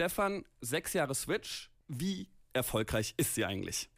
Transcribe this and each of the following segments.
Stefan, sechs Jahre Switch. Wie erfolgreich ist sie eigentlich?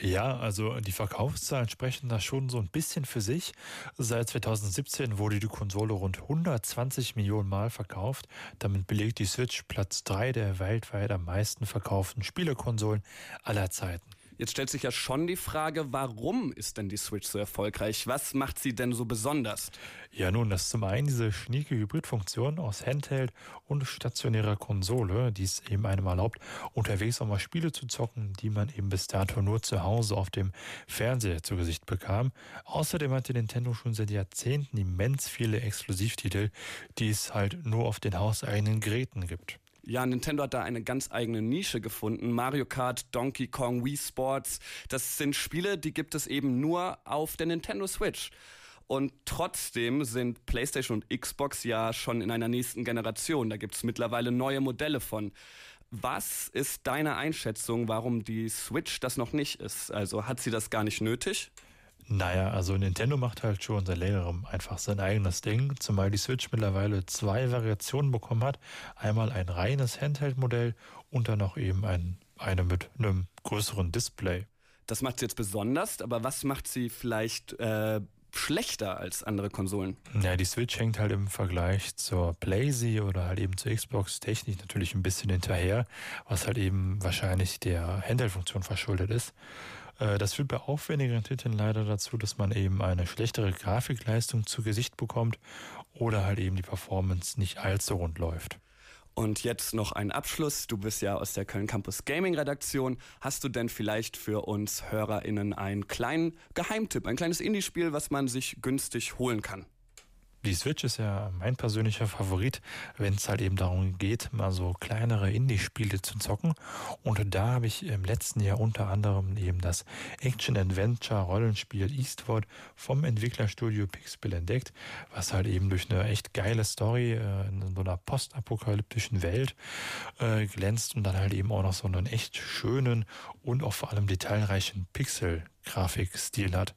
Ja, also die Verkaufszahlen sprechen da schon so ein bisschen für sich. Seit 2017 wurde die Konsole rund 120 Millionen Mal verkauft. Damit belegt die Switch Platz 3 der weltweit am meisten verkauften Spielekonsolen aller Zeiten. Jetzt stellt sich ja schon die Frage, warum ist denn die Switch so erfolgreich? Was macht sie denn so besonders? Ja, nun, das ist zum einen diese schnieke Hybridfunktion aus Handheld und stationärer Konsole, die es eben einem erlaubt, unterwegs auch mal Spiele zu zocken, die man eben bis dato nur zu Hause auf dem Fernseher zu Gesicht bekam. Außerdem hatte Nintendo schon seit Jahrzehnten immens viele Exklusivtitel, die es halt nur auf den hauseigenen Geräten gibt. Ja, Nintendo hat da eine ganz eigene Nische gefunden. Mario Kart, Donkey Kong, Wii Sports, das sind Spiele, die gibt es eben nur auf der Nintendo Switch. Und trotzdem sind PlayStation und Xbox ja schon in einer nächsten Generation. Da gibt es mittlerweile neue Modelle von. Was ist deine Einschätzung, warum die Switch das noch nicht ist? Also hat sie das gar nicht nötig? Naja, also Nintendo macht halt schon seit längerem einfach sein eigenes Ding, zumal die Switch mittlerweile zwei Variationen bekommen hat. Einmal ein reines Handheld-Modell und dann noch eben ein, eine mit einem größeren Display. Das macht sie jetzt besonders, aber was macht sie vielleicht äh, schlechter als andere Konsolen? Ja, die Switch hängt halt im Vergleich zur PlayZ oder halt eben zur Xbox technisch natürlich ein bisschen hinterher, was halt eben wahrscheinlich der Handheld-Funktion verschuldet ist. Äh, das führt bei aufwendigeren Titeln leider dazu, dass man eben eine schlechtere Grafikleistung zu Gesicht bekommt oder halt eben die Performance nicht allzu rund läuft. Und jetzt noch ein Abschluss. Du bist ja aus der Köln Campus Gaming Redaktion. Hast du denn vielleicht für uns HörerInnen einen kleinen Geheimtipp, ein kleines Indie-Spiel, was man sich günstig holen kann? Die Switch ist ja mein persönlicher Favorit, wenn es halt eben darum geht, mal so kleinere Indie-Spiele zu zocken. Und da habe ich im letzten Jahr unter anderem eben das Action-Adventure-Rollenspiel Eastward vom Entwicklerstudio Pixel entdeckt, was halt eben durch eine echt geile Story äh, in so einer postapokalyptischen Welt äh, glänzt und dann halt eben auch noch so einen echt schönen und auch vor allem detailreichen Pixel-Grafikstil hat